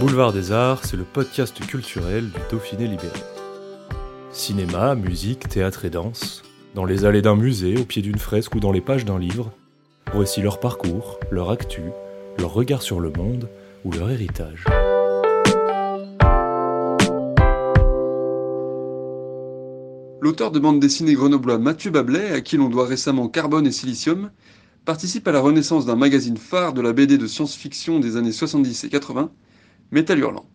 Boulevard des Arts, c'est le podcast culturel du Dauphiné libéré. Cinéma, musique, théâtre et danse, dans les allées d'un musée, au pied d'une fresque ou dans les pages d'un livre, voici leur parcours, leur actu, leur regard sur le monde ou leur héritage. L'auteur de bande dessinée grenoblois Mathieu Bablet, à qui l'on doit récemment Carbone et Silicium, participe à la renaissance d'un magazine phare de la BD de science-fiction des années 70 et 80, Métal Hurlant.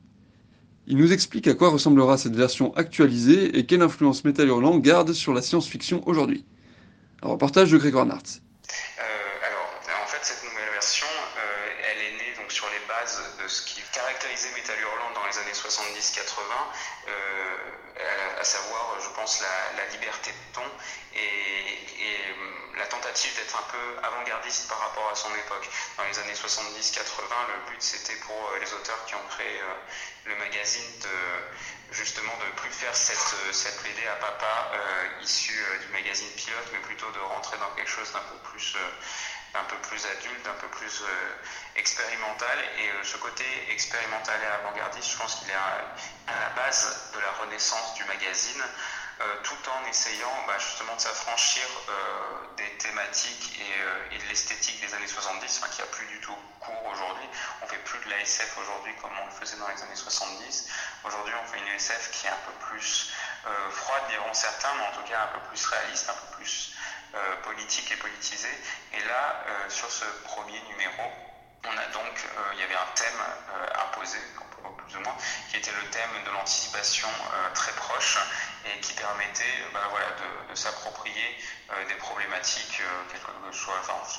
Il nous explique à quoi ressemblera cette version actualisée et quelle influence Métal Hurlant garde sur la science-fiction aujourd'hui. Un reportage de Grégoire Nartz. Euh, alors, en fait, cette nouvelle version, euh, elle est née donc sur les bases caractérisait Métal Hurlant dans les années 70-80, euh, à savoir, je pense, la, liberté de ton et, et la tentative d'être un peu avant-gardiste par rapport à son époque. Dans les années 70-80, le but c'était pour les auteurs qui ont créé le magazine de justement de plus faire cette, cette à papa euh, issue euh, du magazine pilote, mais plutôt de rentrer dans quelque chose d'un peu plus euh, un peu plus adulte, un peu plus expérimental. Et ce côté expérimental et avant-gardiste, je pense qu'il est à, la base de la renaissance du magazine. Euh, tout en essayant bah, justement de s'affranchir euh, des thématiques et, euh, et de l'esthétique des années 70, enfin, qui a plus du tout cours aujourd'hui. On fait plus de la SF aujourd'hui comme on le faisait dans les années 70. Aujourd'hui, on fait une SF qui est un peu plus froide, diront certains, mais en tout cas un peu plus réaliste, un peu plus politique et politisée. Et là, sur ce premier numéro, on a donc, il y avait un thème imposé, plus ou moins, qui était le thème de l'anticipation euh, très proche et qui permettait bah, de, s'approprier euh, des problématiques, euh, quel que soit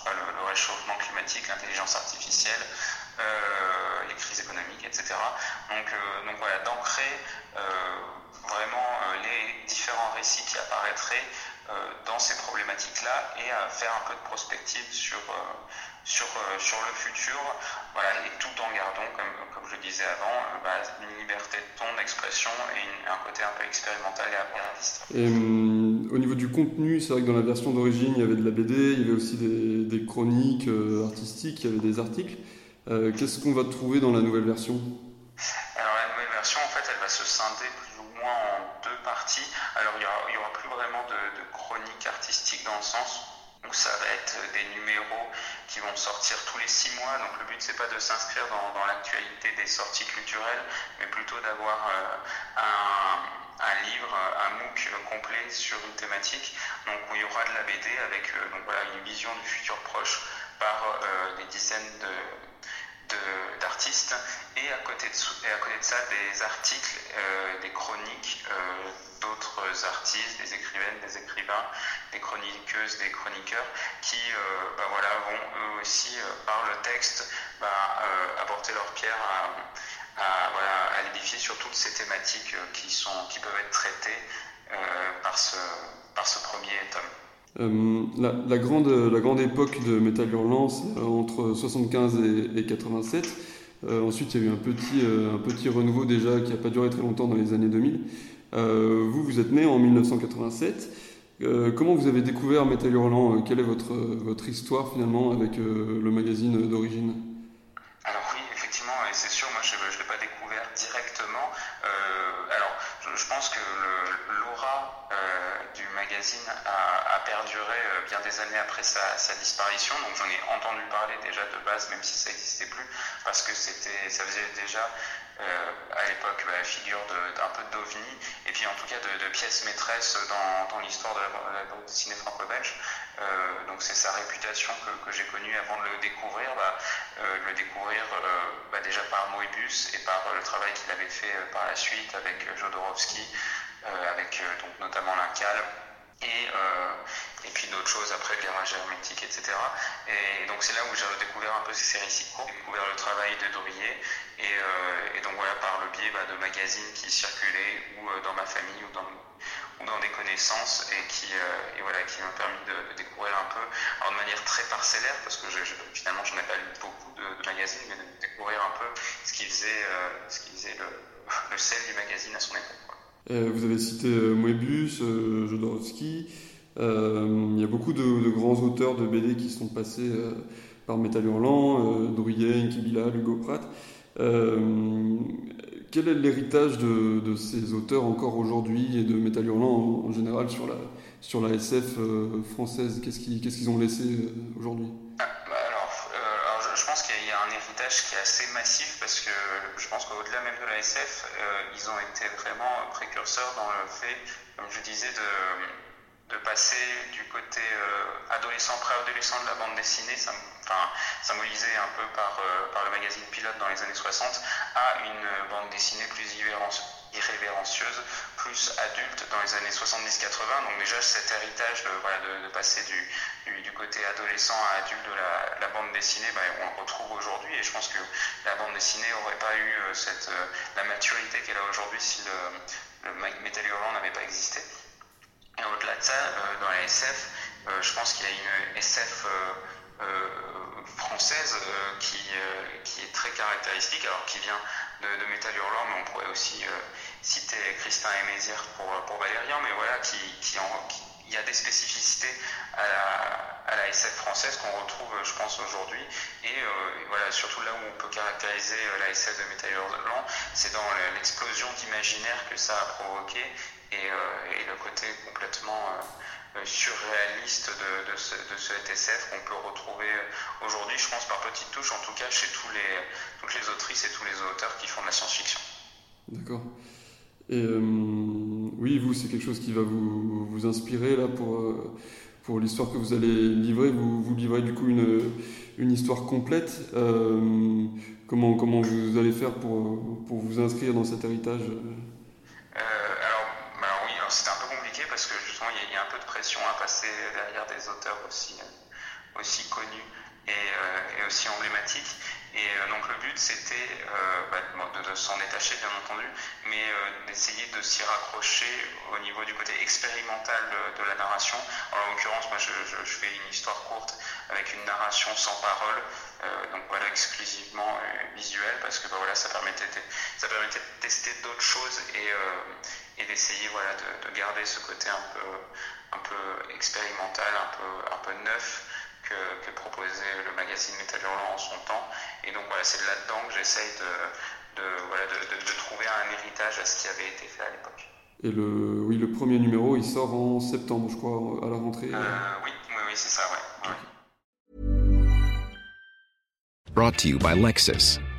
le, réchauffement climatique, l'intelligence artificielle, les crises économiques, etc. Donc, donc voilà, d'ancrer vraiment les différents récits qui apparaîtraient dans ces problématiques-là et à faire un peu de prospective sur sur, euh, sur le futur, voilà, et tout en gardant, comme, comme je disais avant, euh, bah, une liberté de ton, d'expression et un côté un peu expérimental et avant-gardiste. Euh, au niveau du contenu, c'est vrai que dans la version d'origine, il y avait de la BD, il y avait aussi des, chroniques euh, artistiques, il y avait des articles. Euh, Qu'est-ce qu'on va trouver dans la nouvelle version? Alors la nouvelle version, en fait, elle va se scinder plus ou moins en deux parties. Alors il n'y aura, plus vraiment de, chronique artistique dans le sens où ça va être des numéros qui vont sortir tous les six mois. Donc le but c'est pas de s'inscrire dans, l'actualité des sorties culturelles, mais plutôt d'avoir euh, un, un, livre, un MOOC complet sur une thématique. Donc où il y aura de la BD avec euh, donc, voilà, une vision du futur proche par euh, des dizaines d'artistes et à côté de, ça des articles, euh, des chroniques euh, d'autres artistes, des écrivaines, des écrivains, des chroniqueuses, des chroniqueurs qui bah voilà, vont eux aussi par le texte bah, apporter leur pierre à, l'édifier sur toutes ces thématiques qui, peuvent être traitées par ce premier tome. Euh, la, grande, la grande époque de Metal Hurlant, c'est entre 75 et, et 87. Euh, ensuite, il y a eu un petit, euh, un petit renouveau déjà qui n'a pas duré très longtemps dans les années 2000. Euh, vous, vous êtes né en 1987. Euh, comment vous avez découvert Metal Hurlant? Quelle est votre, votre histoire finalement avec le magazine d'origine? Alors oui, effectivement, et c'est sûr, moi je ne l'ai pas découvert directement. alors, je, pense que l'aura du magazine a, perduré bien des années après sa, disparition. Donc j'en ai entendu parler déjà de base, même si ça n'existait plus, parce que c'était, ça faisait déjà euh, à l'époque bah, figure d'un peu d'ovni, et puis en tout cas de, pièces maîtresses dans, l'histoire de la, bande dessinée franco-belge. Euh, donc c'est sa réputation que, j'ai connue avant de le découvrir, bah, euh, le découvrir bah, déjà par Moebius et par le travail qu'il avait fait par la suite avec Jodorowsky, avec donc notamment l'Incal Et, et puis d'autres choses après, le garage hermétique, etc. Et donc c'est là où j'ai redécouvert un peu ces séries si courtes, découvert le travail de Dorier. Et, donc voilà, par le biais bah, de magazines qui circulaient ou dans ma famille ou dans, ou dans des connaissances et qui, et voilà, qui m'ont permis de, découvrir un peu, alors de manière très parcellaire, parce que je, je, finalement j'en ai pas lu beaucoup de, magazines, mais de découvrir un peu ce qui faisait, ce le sel du magazine à son époque. Euh, vous avez cité Moebius, euh, Jodorowsky. Euh, il y a beaucoup de, grands auteurs de BD qui sont passés euh, par Métal Hurlant, euh, Druyen, Kibila, Hugo Pratt. quel est l'héritage de, ces auteurs encore aujourd'hui et de Métal Hurlant en, général sur la, SF française? Qu'est-ce qu'ils qu qu ont laissé aujourd'hui? Qui est assez massif parce que je pense qu'au-delà même de la SF, euh, ils ont été vraiment précurseurs dans le fait, comme je disais, de, passer du côté euh, adolescent, préadolescent de la bande dessinée, symbolisé un peu par, euh, par le magazine Pilote dans les années 60, à une bande dessinée plus irrévérencieuse, plus adulte dans les années 70-80. Donc déjà cet héritage de, passer du, côté adolescent à adulte de la, bande dessinée, bah, on le retrouve aujourd'hui et je pense que la bande dessinée n'aurait pas eu euh, euh, la maturité qu'elle a aujourd'hui si le, le Metal Hurlant n'avait pas existé. Et au-delà de ça, euh, dans la SF, je pense qu'il y a une SF française qui, qui est très caractéristique, alors qui vient de, de Metal Hurlant, mais on pourrait aussi citer Christin et Mézières pour, pour Valérian, mais voilà, qui, qui, il y a des spécificités à la, à la SF française qu'on retrouve, je pense, aujourd'hui. Et, euh, et, voilà, surtout là où on peut caractériser la SF de Metal Hurlant, c'est dans l'explosion d'imaginaire que ça a provoqué et, euh, le côté complètement euh, surréaliste de, de, ce, de cet SF qu'on peut retrouver aujourd'hui, je pense, par petites touches, en tout cas chez tous les, toutes les autrices et tous les auteurs qui font de la science-fiction. D'accord. Et euh, oui, vous, c'est quelque chose qui va vous, vous inspirer là pour, euh, pour l'histoire que vous allez livrer. Vous, vous livrez du coup une, une histoire complète. Euh, comment, comment vous allez faire pour, pour vous inscrire dans cet héritage? Alors, alors, oui, c'était un peu compliqué parce que justement, il y, y, a un peu de pression à passer derrière des auteurs aussi, aussi connus et, euh, et aussi emblématiques. Et euh, donc le but c'était euh, bah, de, s'en détacher bien entendu, mais d'essayer de s'y raccrocher au niveau du côté expérimental de, la narration. En l'occurrence, moi je, fais une histoire courte avec une narration sans parole, donc voilà exclusivement visuelle parce que bah, voilà ça permettait de, tester d'autres choses et, et d'essayer voilà de, de, garder ce côté un peu un peu expérimental, un peu un peu neuf que, que, proposait le magazine Métal Hurlant en son temps. Et donc voilà, c'est là-dedans que j'essaye de, de, voilà, de, de, trouver un héritage à ce qui avait été fait à l'époque. Et le, oui, le premier numéro, il sort en septembre, je crois, à la rentrée. Euh, oui, oui, oui c'est ça, ouais. ouais. Brought to you by Lexus.